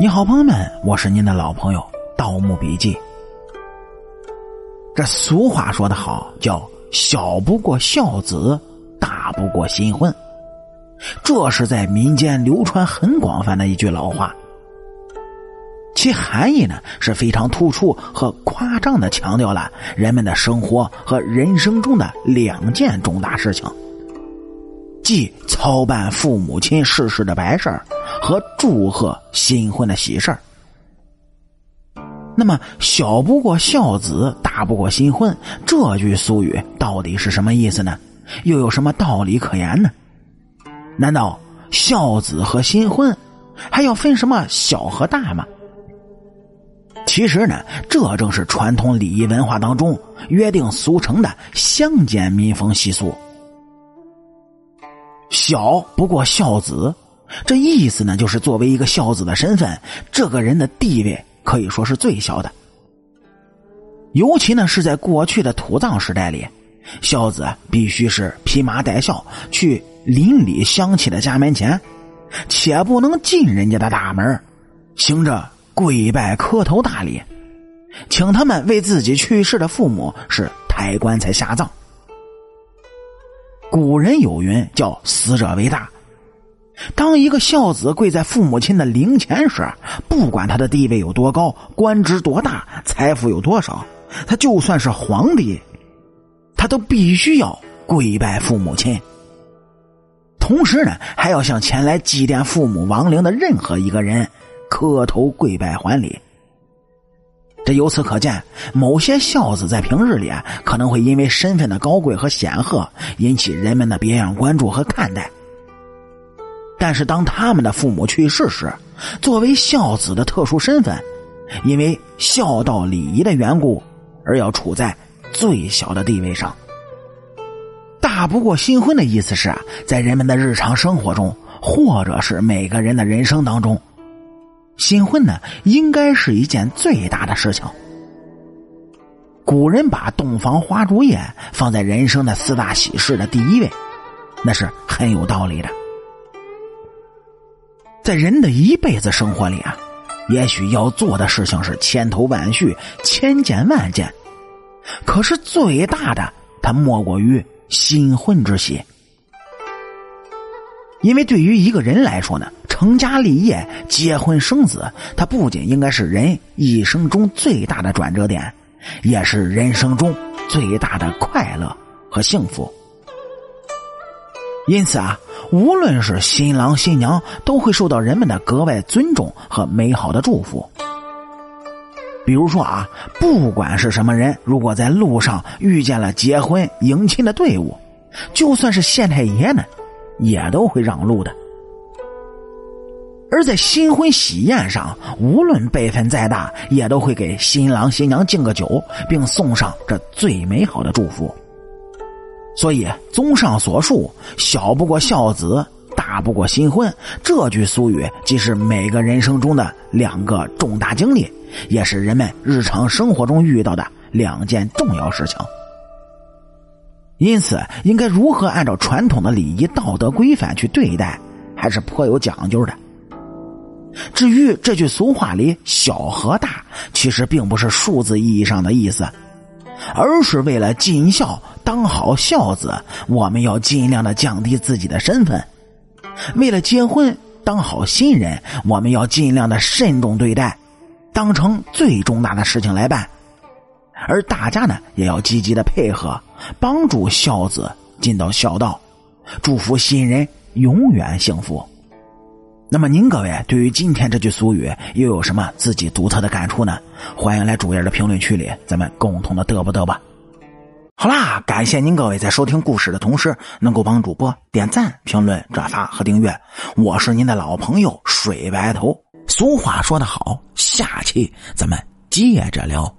你好，朋友们，我是您的老朋友《盗墓笔记》。这俗话说得好，叫“小不过孝子，大不过新婚”，这是在民间流传很广泛的一句老话。其含义呢是非常突出和夸张的强调了人们的生活和人生中的两件重大事情，即操办父母亲逝世的白事儿。和祝贺新婚的喜事儿。那么“小不过孝子，大不过新婚”这句俗语到底是什么意思呢？又有什么道理可言呢？难道孝子和新婚还要分什么小和大吗？其实呢，这正是传统礼仪文化当中约定俗成的乡间民风习俗。小不过孝子。这意思呢，就是作为一个孝子的身份，这个人的地位可以说是最小的。尤其呢是在过去的土葬时代里，孝子必须是披麻戴孝去邻里乡亲的家门前，且不能进人家的大门，行着跪拜磕头大礼，请他们为自己去世的父母是抬棺材下葬。古人有云，叫死者为大。当一个孝子跪在父母亲的灵前时，不管他的地位有多高、官职多大、财富有多少，他就算是皇帝，他都必须要跪拜父母亲。同时呢，还要向前来祭奠父母亡灵的任何一个人磕头跪拜还礼。这由此可见，某些孝子在平日里，可能会因为身份的高贵和显赫，引起人们的别样关注和看待。但是，当他们的父母去世时，作为孝子的特殊身份，因为孝道礼仪的缘故，而要处在最小的地位上。大不过新婚的意思是啊，在人们的日常生活中，或者是每个人的人生当中，新婚呢，应该是一件最大的事情。古人把洞房花烛夜放在人生的四大喜事的第一位，那是很有道理的。在人的一辈子生活里啊，也许要做的事情是千头万绪、千件万件，可是最大的，它莫过于新婚之喜。因为对于一个人来说呢，成家立业、结婚生子，它不仅应该是人一生中最大的转折点，也是人生中最大的快乐和幸福。因此啊。无论是新郎新娘，都会受到人们的格外尊重和美好的祝福。比如说啊，不管是什么人，如果在路上遇见了结婚迎亲的队伍，就算是县太爷呢，也都会让路的。而在新婚喜宴上，无论辈分再大，也都会给新郎新娘敬个酒，并送上这最美好的祝福。所以，综上所述，“小不过孝子，大不过新婚”这句俗语，既是每个人生中的两个重大经历，也是人们日常生活中遇到的两件重要事情。因此，应该如何按照传统的礼仪道德规范去对待，还是颇有讲究的。至于这句俗话里“小”和“大”，其实并不是数字意义上的意思。而是为了尽孝、当好孝子，我们要尽量的降低自己的身份；为了结婚、当好新人，我们要尽量的慎重对待，当成最重大的事情来办。而大家呢，也要积极的配合，帮助孝子尽到孝道，祝福新人永远幸福。那么您各位对于今天这句俗语又有什么自己独特的感触呢？欢迎来主页的评论区里，咱们共同的嘚啵嘚吧。好啦，感谢您各位在收听故事的同时，能够帮主播点赞、评论、转发和订阅。我是您的老朋友水白头。俗话说得好，下期咱们接着聊。